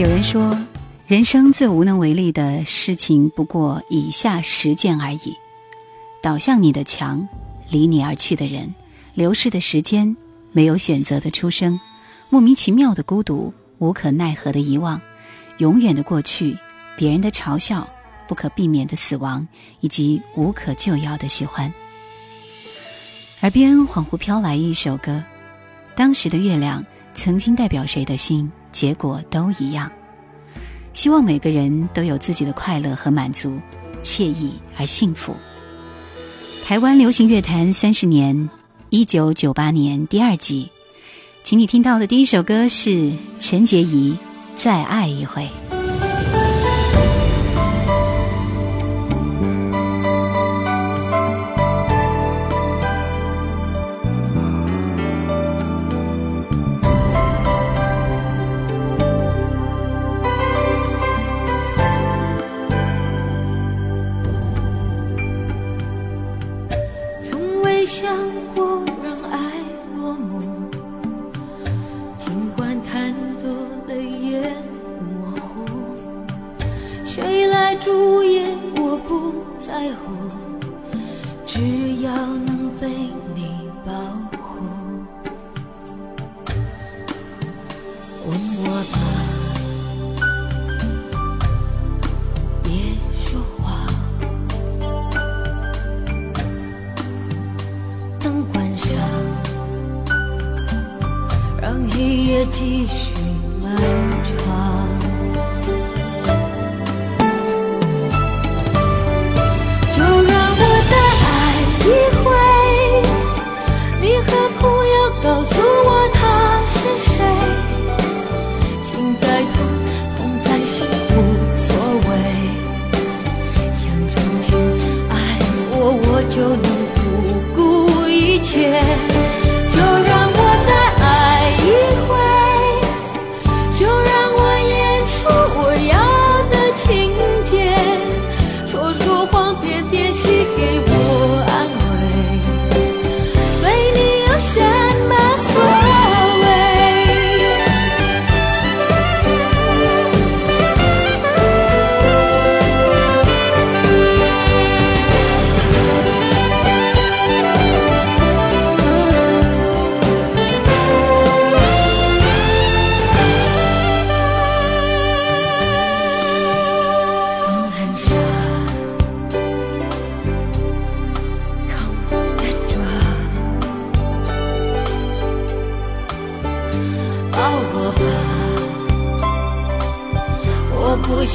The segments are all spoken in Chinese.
有人说，人生最无能为力的事情不过以下十件而已：倒向你的墙，离你而去的人，流逝的时间，没有选择的出生，莫名其妙的孤独，无可奈何的遗忘，永远的过去，别人的嘲笑，不可避免的死亡，以及无可救药的喜欢。耳边恍惚飘来一首歌，当时的月亮曾经代表谁的心？结果都一样。希望每个人都有自己的快乐和满足，惬意而幸福。台湾流行乐坛三十年，一九九八年第二季，请你听到的第一首歌是陈洁仪《再爱一回》。想过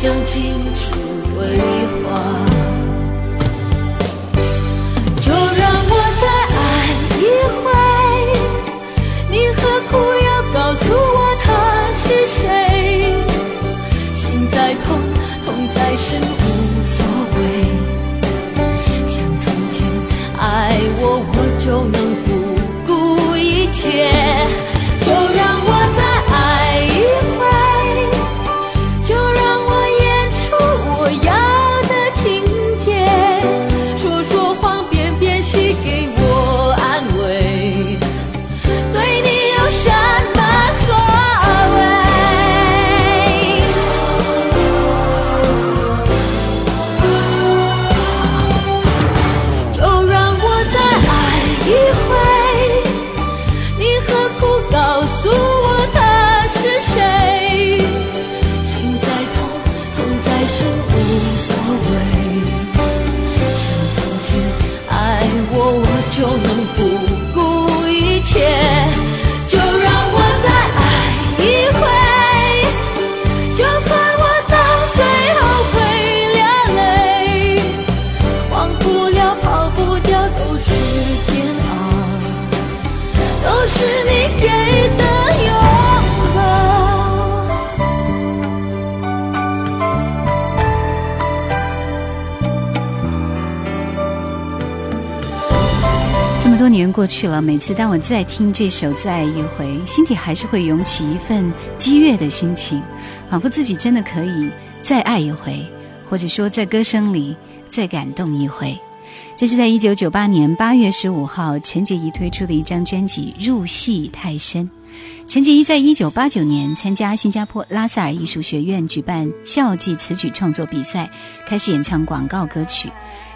想起。是你给的拥抱这么多年过去了每次当我再听这首再爱一回心底还是会涌起一份激越的心情仿佛自己真的可以再爱一回或者说在歌声里再感动一回。这是在一九九八年八月十五号，陈洁仪推出的一张专辑《入戏太深》。陈洁仪在一九八九年参加新加坡拉萨尔艺术学院举办校际词曲创作比赛，开始演唱广告歌曲。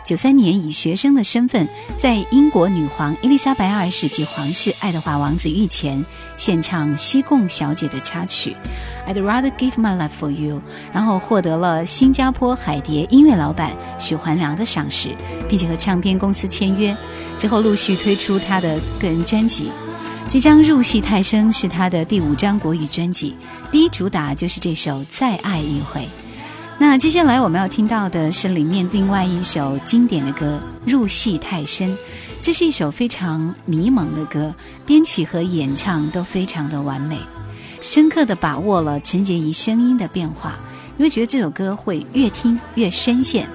九三年以学生的身份，在英国女皇伊丽莎白二世及皇室爱德华王子御前献唱《西贡小姐》的插曲《I'd Rather Give My Life For You》，然后获得了新加坡海蝶音乐老板许环良的赏识，并且和唱片公司签约。之后陆续推出他的个人专辑。即将《入戏太深》是他的第五张国语专辑，第一主打就是这首《再爱一回》。那接下来我们要听到的是里面另外一首经典的歌《入戏太深》，这是一首非常迷蒙的歌，编曲和演唱都非常的完美，深刻的把握了陈洁仪声音的变化，你会觉得这首歌会越听越深陷。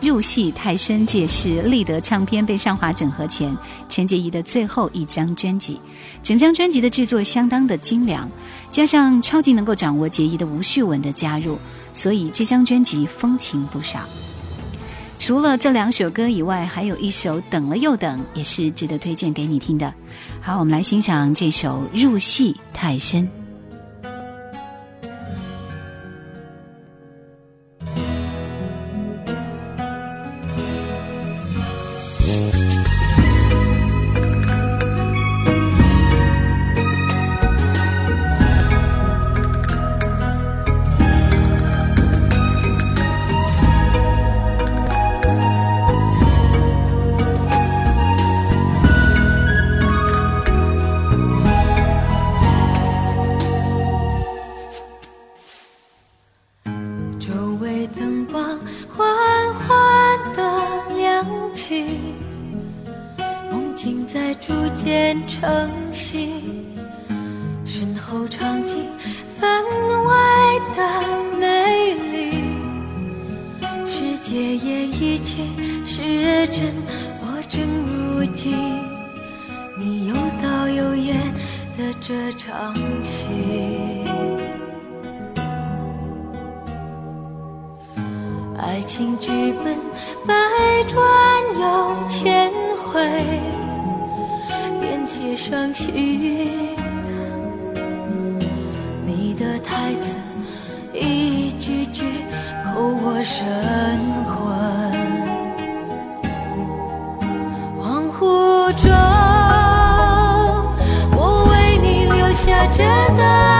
入戏太深，这是立德唱片被上华整合前，陈洁仪的最后一张专辑，整张专辑的制作相当的精良，加上超级能够掌握洁仪的吴旭文的加入。所以这张专辑风情不少。除了这两首歌以外，还有一首《等了又等》，也是值得推荐给你听的。好，我们来欣赏这首《入戏太深》。The.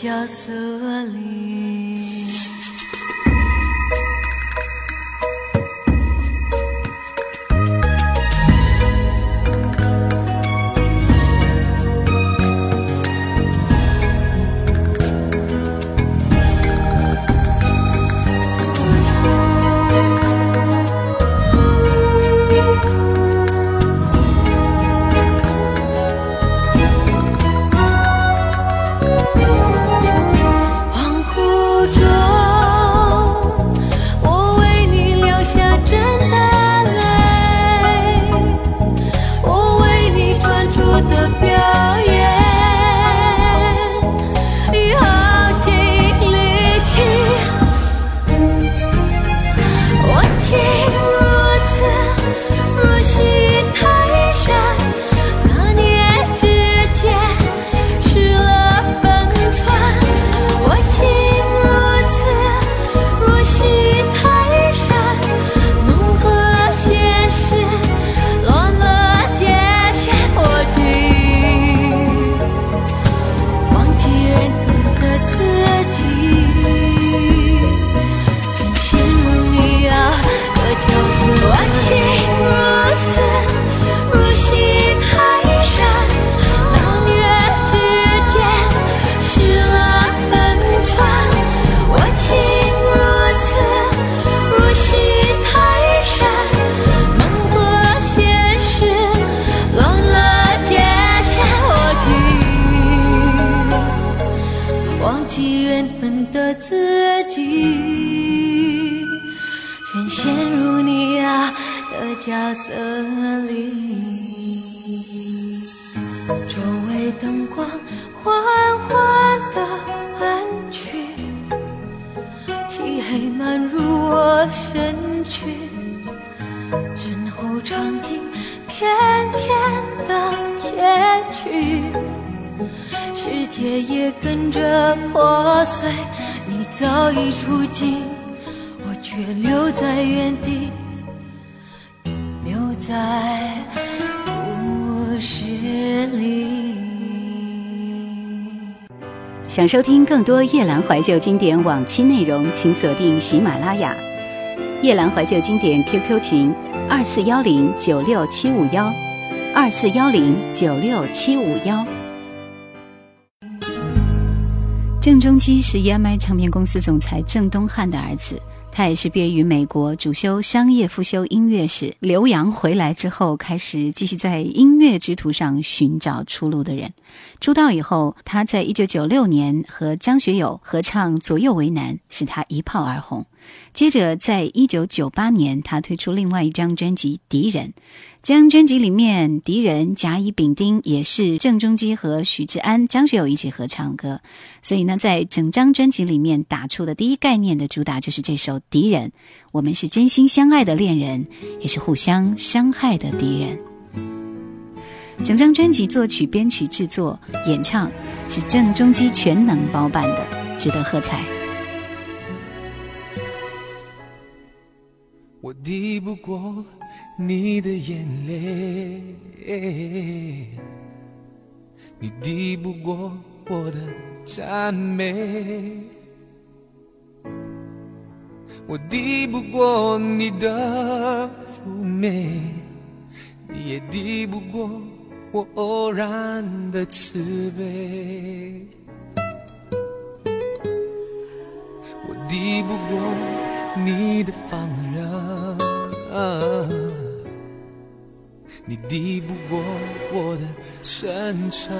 角色里。想收听更多夜兰怀旧经典往期内容，请锁定喜马拉雅。夜兰怀旧经典 QQ 群：二四幺零九六七五幺，二四幺零九六七五幺。郑中基是 EMI 唱片公司总裁郑东汉的儿子，他也是毕业于美国，主修商业，复修音乐史。留洋回来之后，开始继续在音乐之途上寻找出路的人。出道以后，他在一九九六年和张学友合唱《左右为难》，使他一炮而红。接着，在一九九八年，他推出另外一张专辑《敌人》。这张专辑里面，《敌人》甲乙丙丁也是郑中基和许志安、张学友一起合唱歌。所以呢，在整张专辑里面打出的第一概念的主打就是这首《敌人》。我们是真心相爱的恋人，也是互相伤害的敌人。整张专辑作曲、编曲、制作、演唱是郑中基全能包办的，值得喝彩。我抵不过你的眼泪，你抵不过我的赞美，我抵不过你的妩媚，你也抵不过我偶然的慈悲，我抵不过。你的放啊，你抵不过我的深沉，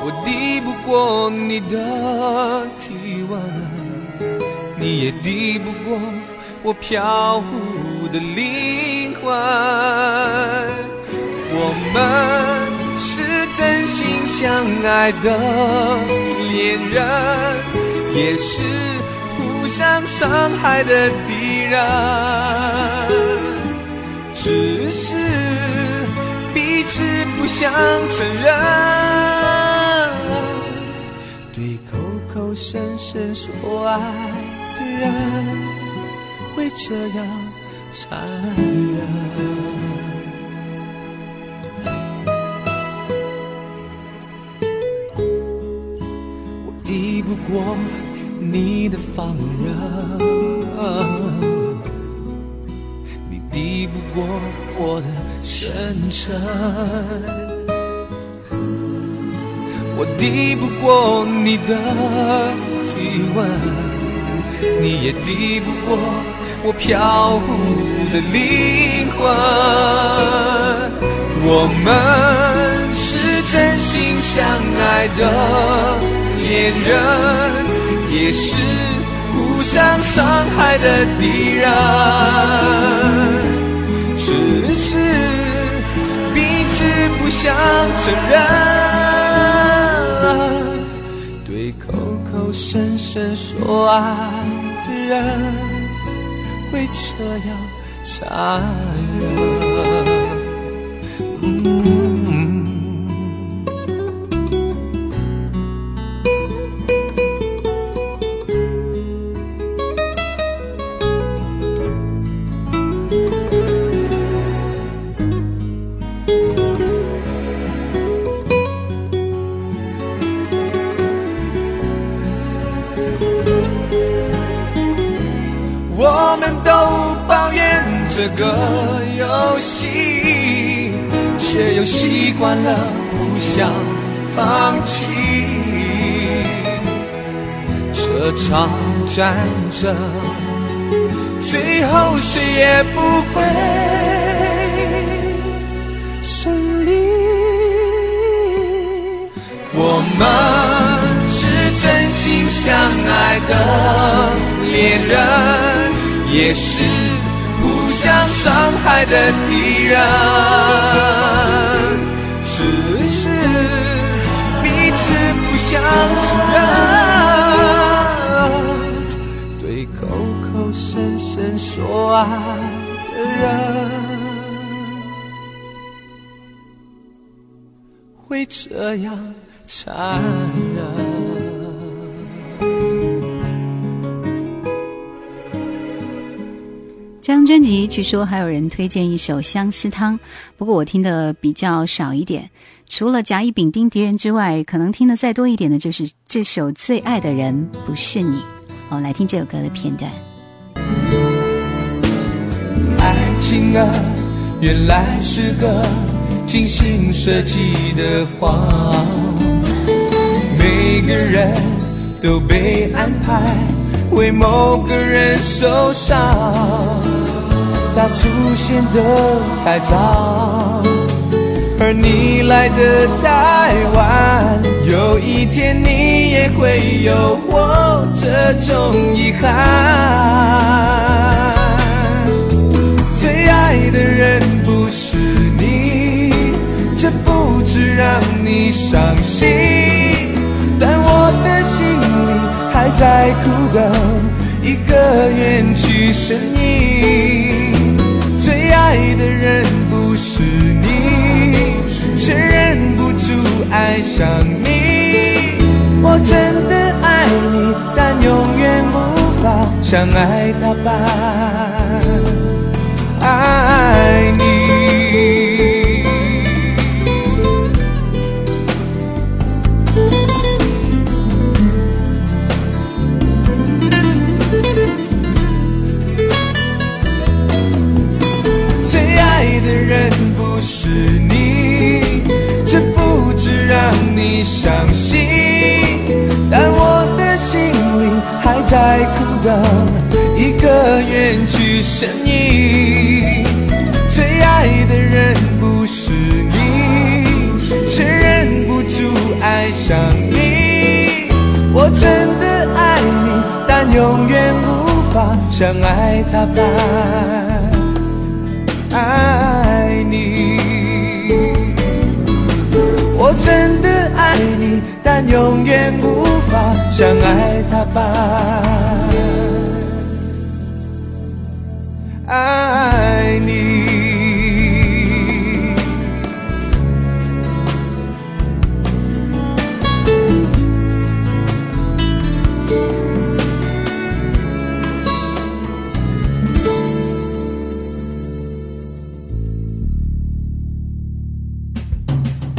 我抵不过你的体温，你也抵不过我飘忽的灵魂。我们是真心相爱的恋人。也是互相伤害的敌人，只是彼此不想承认。对口口声声说爱的人，会这样残忍。抵不过你的放任，你抵不过我的真诚，我抵不过你的体温，你也抵不过我飘忽的灵魂。我们是真心相爱的。恋人也是想伤害的敌人，只是彼此不想承认。对口口声声说爱的人，会这样残忍。个游戏，却又习惯了不想放弃。这场战争，最后谁也不会胜利。我们是真。心相爱的恋人，也是互相伤害的敌人。只是彼此不想承认，对口口声声说爱的人。会这样残忍。这张专辑据说还有人推荐一首《相思汤》，不过我听的比较少一点。除了甲乙丙丁敌人之外，可能听的再多一点的就是这首《最爱的人不是你》。我们来听这首歌的片段。爱情啊，原来是个精心设计的谎，每个人都被安排为某个人受伤。他出现的太早，而你来的太晚。有一天你也会有我这种遗憾。最爱的人不是你，这不止让你伤心，但我的心里还在苦等一个远去身影。爱的人不是你，却忍不住爱上你。我真的爱你，但永远无法相爱到白在苦等一个远去身影。最爱的人不是你，却忍不住爱上你。我真的爱你，但永远无法像爱他般爱你。我真的。爱你，永远无法像爱他般爱你。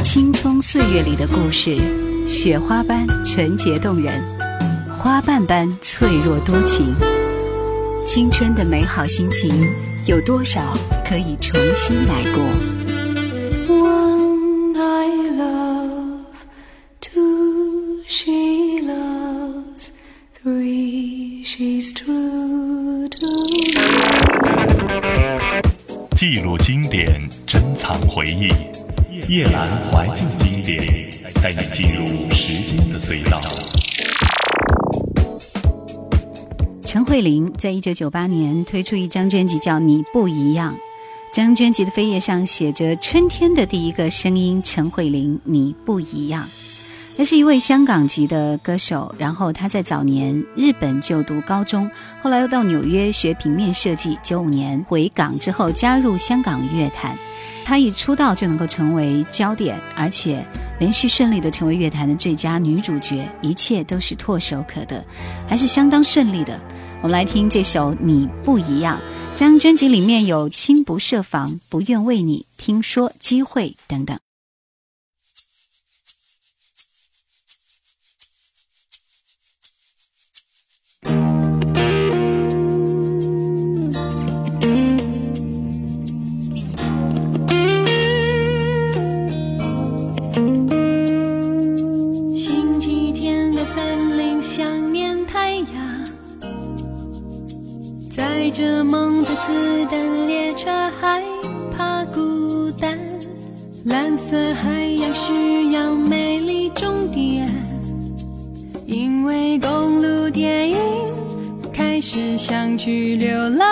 青葱岁月里的故事，雪花般纯洁动人，花瓣般脆弱多情。青春的美好心情，有多少可以重新来过？One I love, two she loves, three she's true to me。记录经典，珍藏回忆。夜阑怀旧经典，带你进入时间的隧道。陈慧琳在一九九八年推出一张专辑，叫《你不一样》。这张专辑的扉页上写着“春天的第一个声音”，陈慧琳，你不一样。他是一位香港籍的歌手，然后他在早年日本就读高中，后来又到纽约学平面设计。九五年回港之后，加入香港乐坛。她一出道就能够成为焦点，而且连续顺利的成为乐坛的最佳女主角，一切都是唾手可得，还是相当顺利的。我们来听这首《你不一样》，将专辑里面有《心不设防》《不愿为你听说》《机会》等等。着梦的子弹列车害怕孤单，蓝色海洋需要美丽终点。因为公路电影开始想去流浪。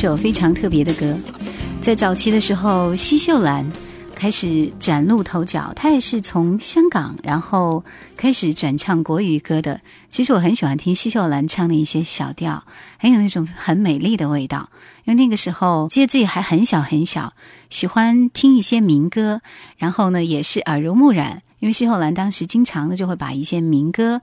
首非常特别的歌，在早期的时候，奚秀兰开始崭露头角，她也是从香港，然后开始转唱国语歌的。其实我很喜欢听奚秀兰唱的一些小调，很有那种很美丽的味道。因为那个时候记得自己还很小很小，喜欢听一些民歌，然后呢也是耳濡目染。因为奚秀兰当时经常的就会把一些民歌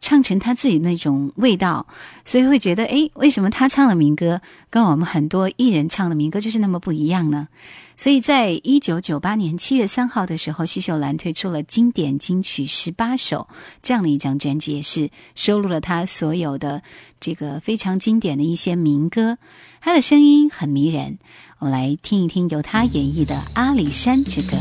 唱成她自己那种味道，所以会觉得，诶，为什么她唱的民歌跟我们很多艺人唱的民歌就是那么不一样呢？所以在一九九八年七月三号的时候，奚秀兰推出了经典金曲十八首这样的一张专辑，也是收录了她所有的这个非常经典的一些民歌。她的声音很迷人，我们来听一听由她演绎的《阿里山之歌》。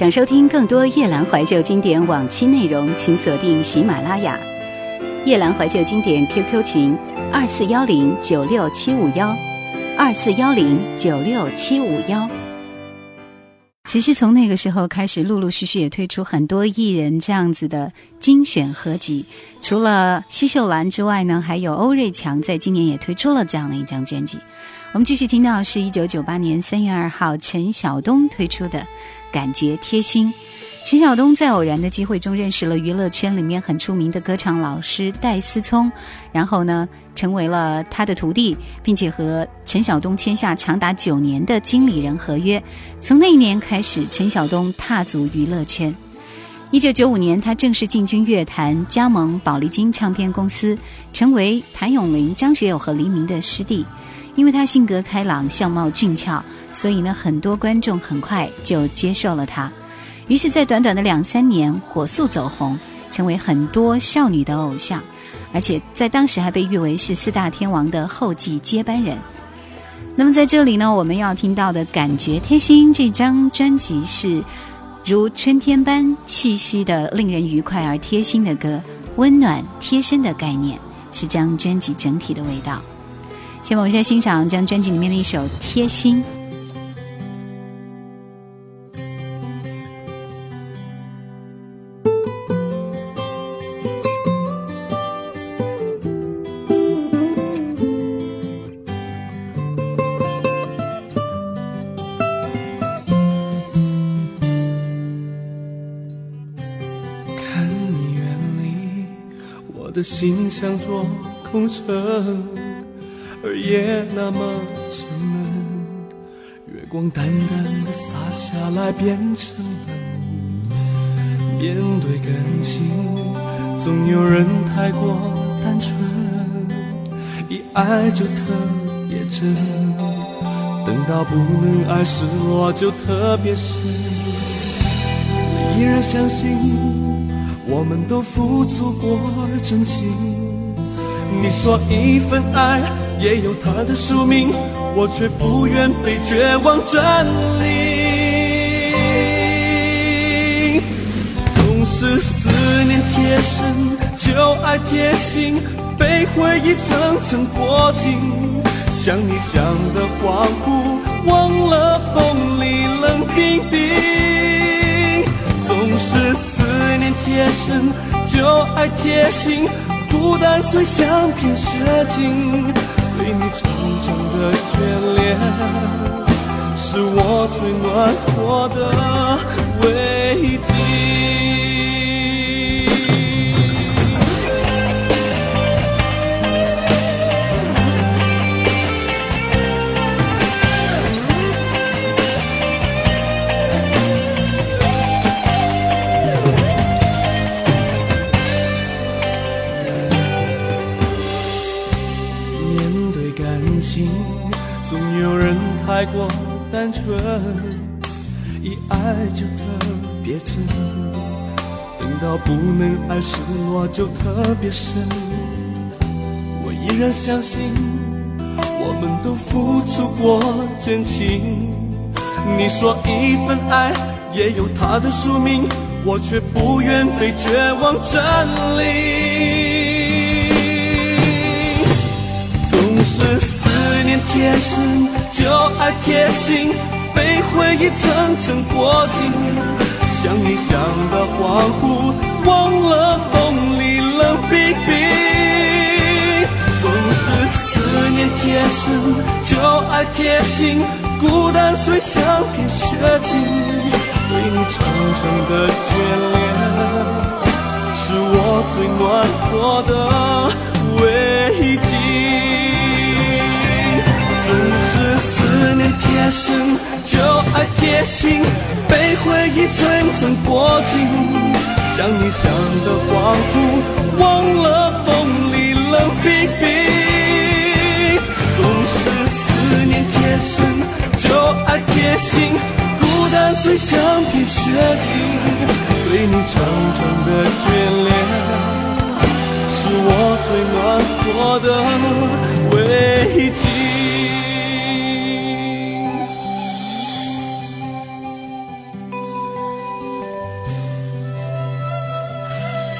想收听更多夜兰怀旧经典往期内容，请锁定喜马拉雅。夜兰怀旧经典 QQ 群：二四幺零九六七五幺，二四幺零九六七五幺。其实从那个时候开始，陆陆续续也推出很多艺人这样子的精选合集。除了奚秀兰之外呢，还有欧瑞强在今年也推出了这样的一张专辑。我们继续听到是一九九八年三月二号陈晓东推出的《感觉贴心》。陈晓东在偶然的机会中认识了娱乐圈里面很出名的歌唱老师戴思聪，然后呢，成为了他的徒弟，并且和陈晓东签下长达九年的经理人合约。从那一年开始，陈晓东踏足娱乐圈。一九九五年，他正式进军乐坛，加盟宝丽金唱片公司，成为谭咏麟、张学友和黎明的师弟。因为他性格开朗，相貌俊俏，所以呢，很多观众很快就接受了他。于是，在短短的两三年，火速走红，成为很多少女的偶像，而且在当时还被誉为是四大天王的后继接班人。那么，在这里呢，我们要听到的感觉贴心这张专辑是如春天般气息的、令人愉快而贴心的歌，温暖贴身的概念是这张专辑整体的味道。下面我们先欣赏这张专辑里面的一首《贴心》。的心像座空城，而夜那么沉闷。月光淡淡的洒下来，变成冷。面对感情，总有人太过单纯，一爱就特别真。等到不能爱，失落就特别深。我依然相信。我们都付出过真情。你说一份爱也有它的宿命，我却不愿被绝望占领。总是思念贴身，就爱贴心，被回忆层层裹紧。想你想的恍惚，忘了风里冷冰冰。总是。思念贴身，就爱贴心，孤单虽像片雪景，对你长长的眷恋，是我最暖和的慰藉。太过单纯，一爱就特别真，等到不能爱，时，我就特别深。我依然相信，我们都付出过真情。你说一份爱也有它的宿命，我却不愿被绝望占领。是思念贴身。就爱贴心，被回忆层层裹紧。想你想到恍惚，忘了风里冷冰冰。总是思念贴身，就爱贴心。孤单虽像片雪景，对你长长的眷恋，是我最暖和的慰藉。贴身，就爱贴心，被回忆层层裹紧。想你想的恍惚，忘了风里冷冰冰。总是思念贴身，就爱贴心，孤单虽像片雪景，对你长长的眷恋，是我最暖和的慰藉。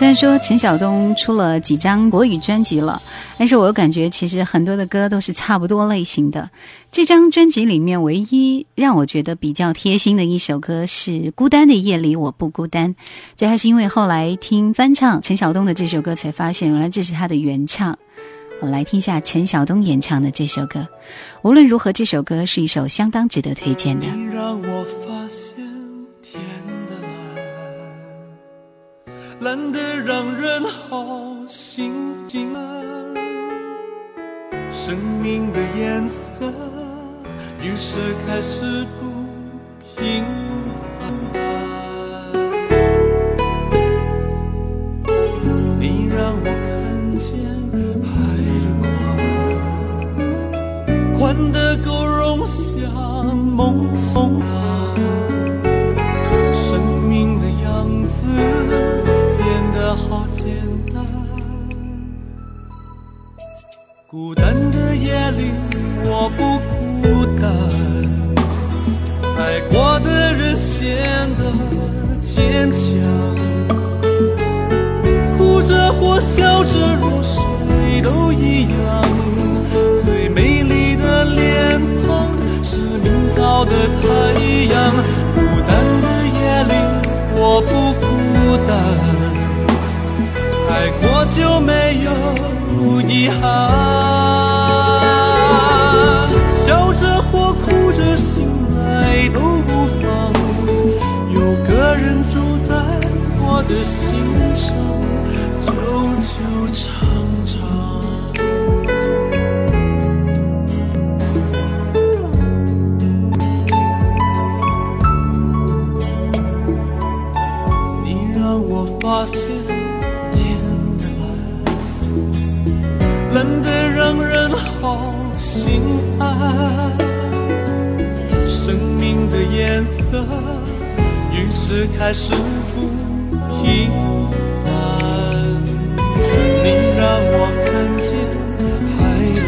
虽然说陈晓东出了几张国语专辑了，但是我又感觉其实很多的歌都是差不多类型的。这张专辑里面唯一让我觉得比较贴心的一首歌是《孤单的夜里我不孤单》，这还是因为后来听翻唱陈晓东的这首歌才发现，原来这是他的原唱。我们来听一下陈晓东演唱的这首歌。无论如何，这首歌是一首相当值得推荐的。蓝得让人好心惊！生命的颜色于是开始不平凡。你让我看见海的宽，宽得够容下梦想。好简单，孤单的夜里我不孤单，爱过的人显得坚强，哭着或笑着入睡都一样，最美丽的脸庞是明早的太阳，孤单的夜里我不孤单。爱过就没有遗憾，笑着或哭着醒来都无妨，有个人住在我的心上，久久长长。心安，生命的颜色于是开始不平凡。你让我看见海的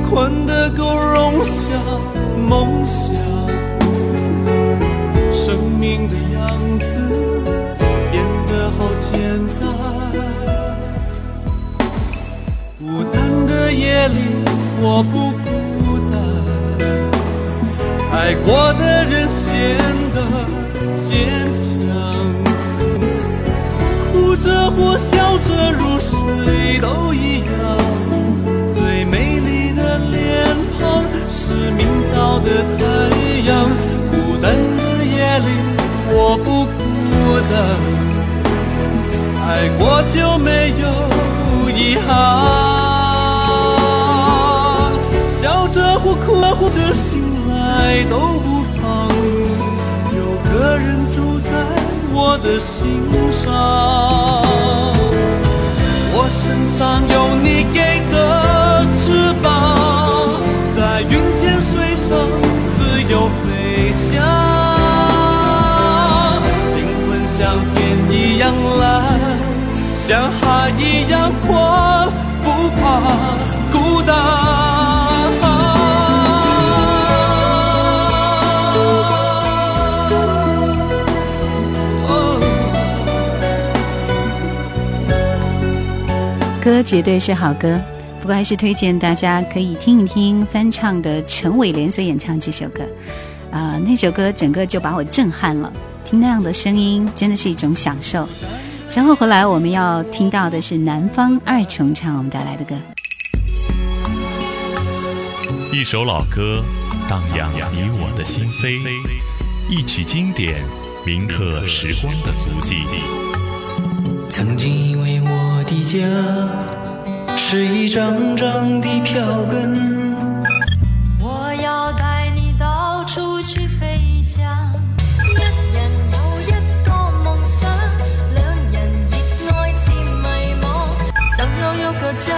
宽，宽得够容下梦夜里我不孤单，爱过的人显得坚强，哭着或笑着入睡都一样。最美丽的脸庞是明早的太阳。孤单的夜里我不孤单，爱过就没有遗憾。或者醒来都不妨，有个人住在我的心上。我身上有你给的翅膀，在云间水上自由飞翔。灵魂像天一样蓝，像海一样宽，不怕孤单。歌绝对是好歌，不过还是推荐大家可以听一听翻唱的陈伟廉所演唱这首歌。啊，那首歌整个就把我震撼了，听那样的声音真的是一种享受。稍后回来我们要听到的是南方二重唱我们带来的歌。一首老歌荡漾你我的心扉，一曲经典铭刻时光的足迹。曾经以为我的家是一张张的票根，我要带你到处去飞翔。一人有一个梦想，两人热爱似迷惘，想要有个家，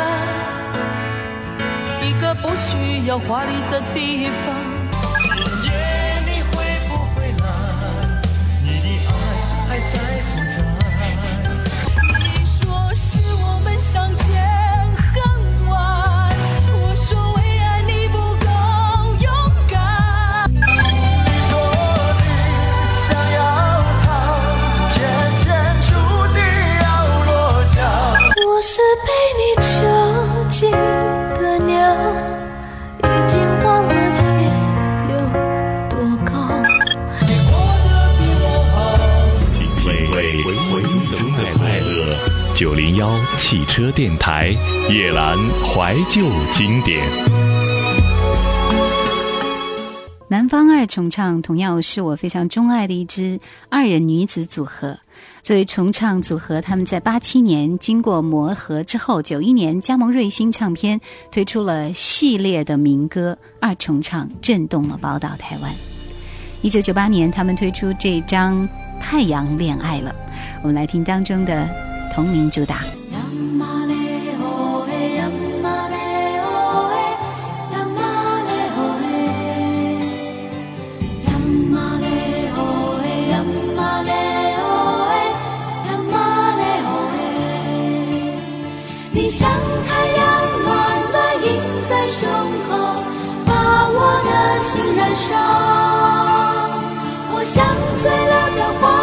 一个不需要华丽的地方。幺汽车电台，夜阑怀旧经典。南方二重唱同样是我非常钟爱的一支二人女子组合。作为重唱组合，他们在八七年经过磨合之后，九一年加盟瑞星唱片，推出了系列的民歌二重唱，震动了宝岛台湾。一九九八年，他们推出这张《太阳恋爱了》，我们来听当中的同名主打。你像太阳，暖暖映在胸口，把我的心燃烧。我像醉了的花，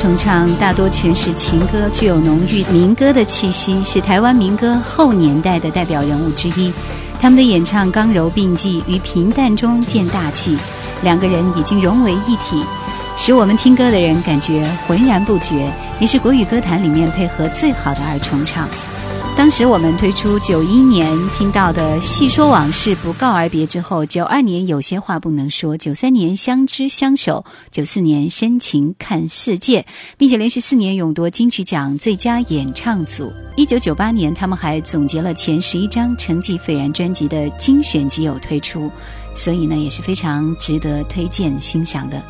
重唱大多全是情歌，具有浓郁民歌的气息，是台湾民歌后年代的代表人物之一。他们的演唱刚柔并济，于平淡中见大气，两个人已经融为一体，使我们听歌的人感觉浑然不觉，也是国语歌坛里面配合最好的二重唱。当时我们推出九一年听到的《细说往事不告而别》之后，九二年有些话不能说，九三年相知相守，九四年深情看世界，并且连续四年勇夺金曲奖最佳演唱组。一九九八年，他们还总结了前十一张成绩斐然专辑的精选集有推出，所以呢也是非常值得推荐欣赏的。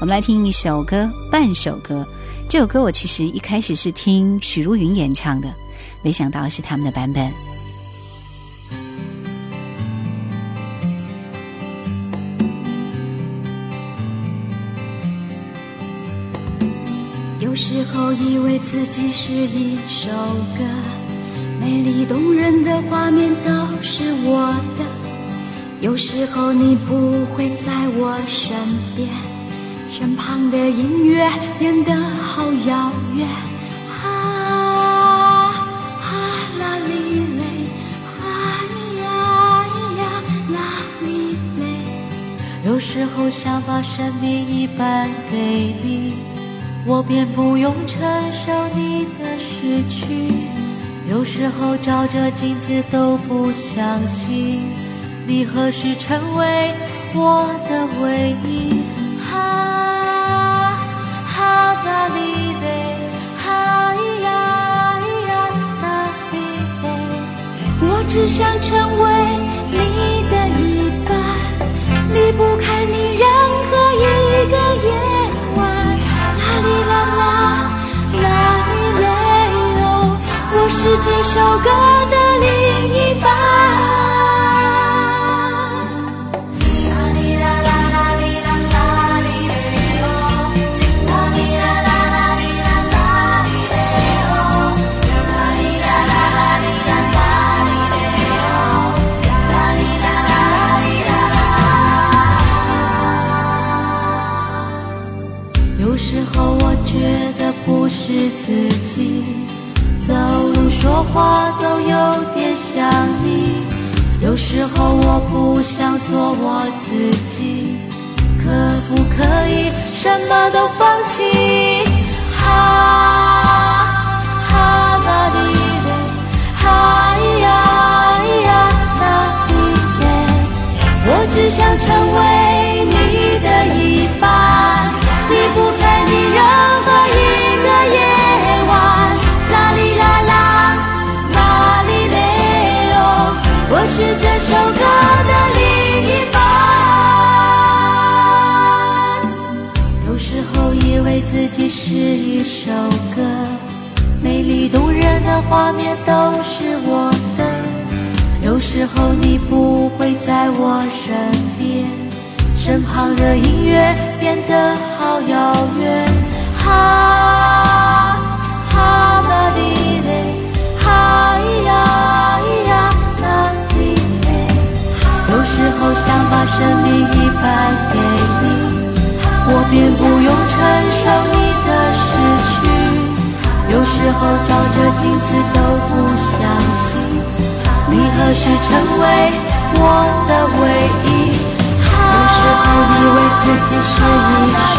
我们来听一首歌，半首歌。这首歌我其实一开始是听许茹芸演唱的。没想到是他们的版本。有时候以为自己是一首歌，美丽动人的画面都是我的。有时候你不会在我身边，身旁的音乐变得好遥远。时候想把生命一半给你，我便不用承受你的失去。有时候照着镜子都不相信，你何时成为我的唯一？哈哈啦哩嘞，哈呀呀啦哩嘞。我只想成为你的一，离不开你任何一个夜晚。啦哩啦啦，啦哩嘞哦，我是这首歌的另一半。走路说话都有点像你。有时候我不想做我自己，可不可以什么都放弃？哈哈啦哩嘞，哈呀呀啦哩嘞。我只想成为的画面都是我的。有时候你不会在我身边，身旁的音乐变得好遥远。哈哈啦哩嘞，哈呀呀啦哩嘞。有时候想把生命一半给你，我便不用承受你的失去。有时候照着镜子都不相信。你何时成为我的唯一？有时候以为自己是一首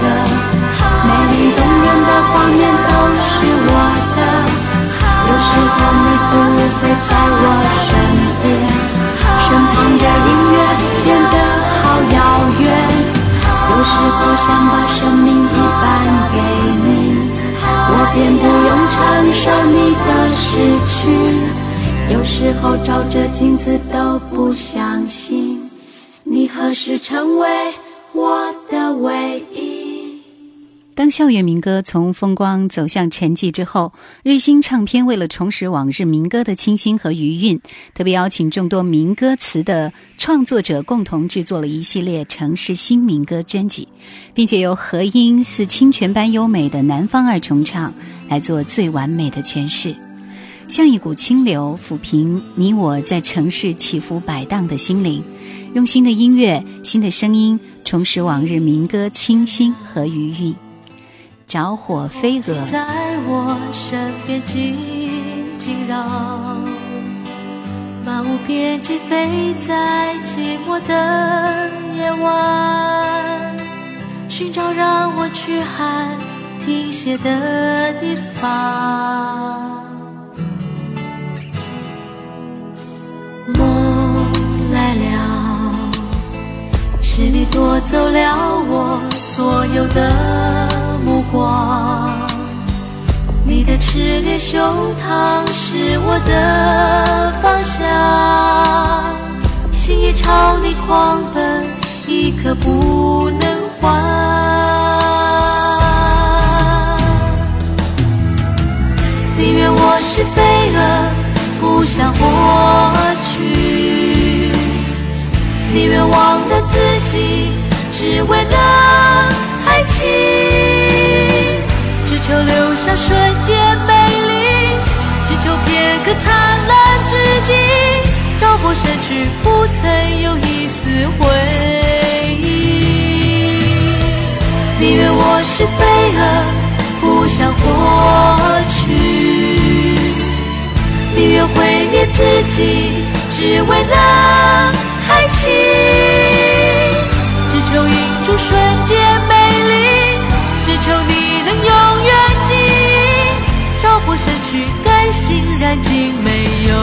歌，美丽动人的画面都是我的。有时候你不会在我身边，身旁的音乐变得好遥远。有时候想把生命一半给，便不用承受你的失去。有时候照着镜子都不相信，你何时成为我的唯一？当校园民歌从风光走向沉寂之后，瑞星唱片为了重拾往日民歌的清新和余韵，特别邀请众多民歌词的创作者共同制作了一系列城市新民歌专辑，并且由和音似清泉般优美的南方二重唱来做最完美的诠释。像一股清流，抚平你我在城市起伏摆荡的心灵，用新的音乐、新的声音重拾往日民歌清新和余韵。着火飞蛾，在我身边紧紧绕，漫无边际飞在寂寞的夜晚，寻找让我去喊停歇的地方。梦来了，是你夺走了我所有的光。你的炽烈胸膛是我的方向，心已朝你狂奔，一刻不能缓。宁愿我是飞蛾，不想活去，宁愿忘了自己，只为了爱情，求留下瞬间美丽，只求片刻灿烂至今，着火过身躯，不曾有一丝回忆。宁愿我是飞蛾，不想活去；宁愿毁灭自己，只为了爱情。只求映出瞬间美丽，只求你能永忆。照过身躯，甘心燃尽，没有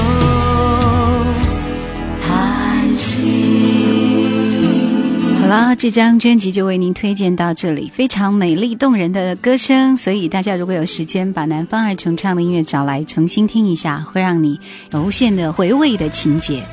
叹息。好了，这张专辑就为您推荐到这里，非常美丽动人的歌声，所以大家如果有时间，把南方二重唱的音乐找来重新听一下，会让你有无限的回味的情节。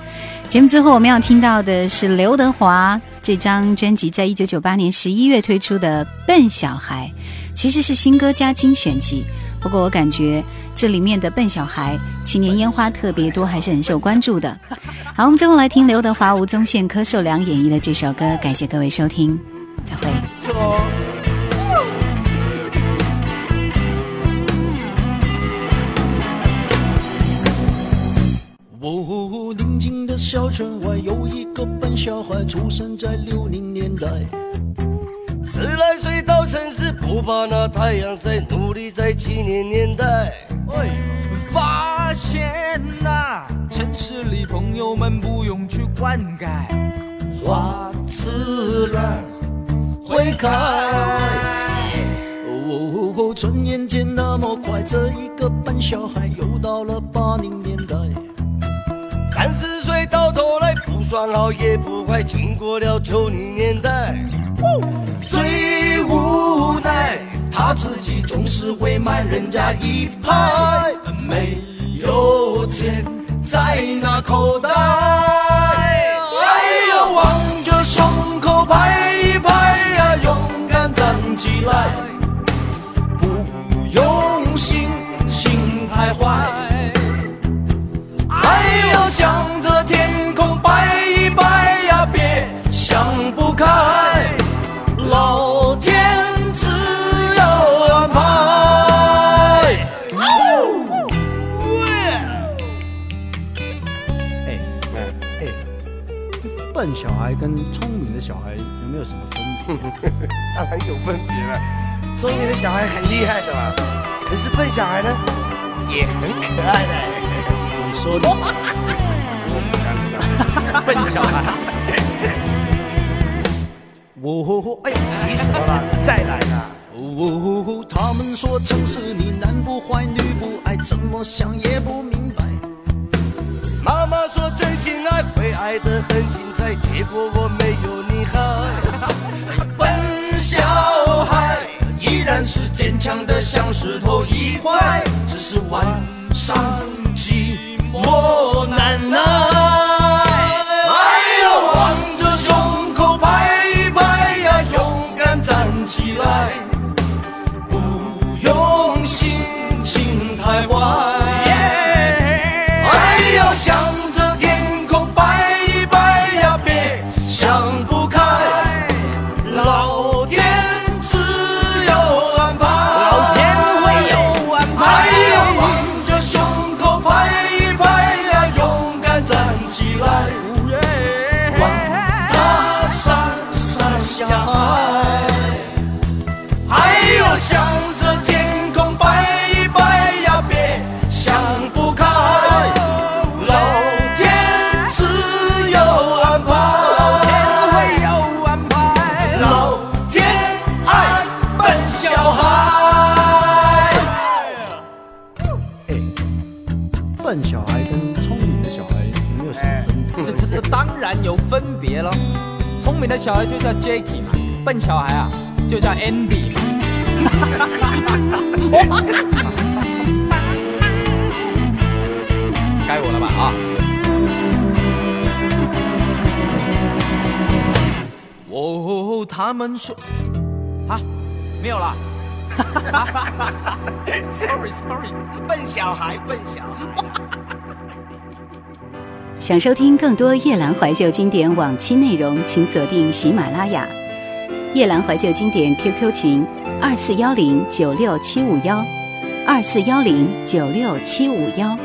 节目最后我们要听到的是刘德华这张专辑在一九九八年十一月推出的《笨小孩》，其实是新歌加精选集。不过我感觉这里面的《笨小孩》去年烟花特别多，还是很受关注的。好，我们最后来听刘德华、吴宗宪、柯受良演绎的这首歌，感谢各位收听，再会。哦，宁静的小村外有一个笨小孩，出生在六零年代。十来岁到城市，不怕那太阳晒，努力在七年年代。发现呐、城市里朋友们不用去灌溉，花自然会开。哦，转眼间那么快，这一个笨小孩又到了八零年代。三十岁到头来不算好也不坏，经过了九零年代。最无奈，他自己总是会慢人家一拍，没有钱在那口袋。哎呀，望着胸口拍一拍呀，勇敢站起来，不用心情太坏。哎呀，想笨小孩跟聪明的小孩有没有什么分别？当然有分别了，聪明的小孩很厉害的嘛，可是笨小孩呢，也很可爱的。你说的，我不敢讲，笨小孩。哦，哎呀，急死我了？再来啦！哦，他们说城市里男不坏女不爱，怎么想也不明白。妈妈说真心爱会爱得很精彩，结果我没有你好。笨小孩依然是坚强的像石头一块，只是晚上寂寞难耐。哎呦，望着胸口拍一拍呀，勇敢站起来，叫 Jacky 嘛，笨小孩啊就叫 Andy 嘛。该我了吧啊！哦，他们说啊，没有啦。啊，sorry sorry，笨小孩，笨小孩。想收听更多夜兰怀旧经典往期内容，请锁定喜马拉雅。夜兰怀旧经典 QQ 群：二四幺零九六七五幺，二四幺零九六七五幺。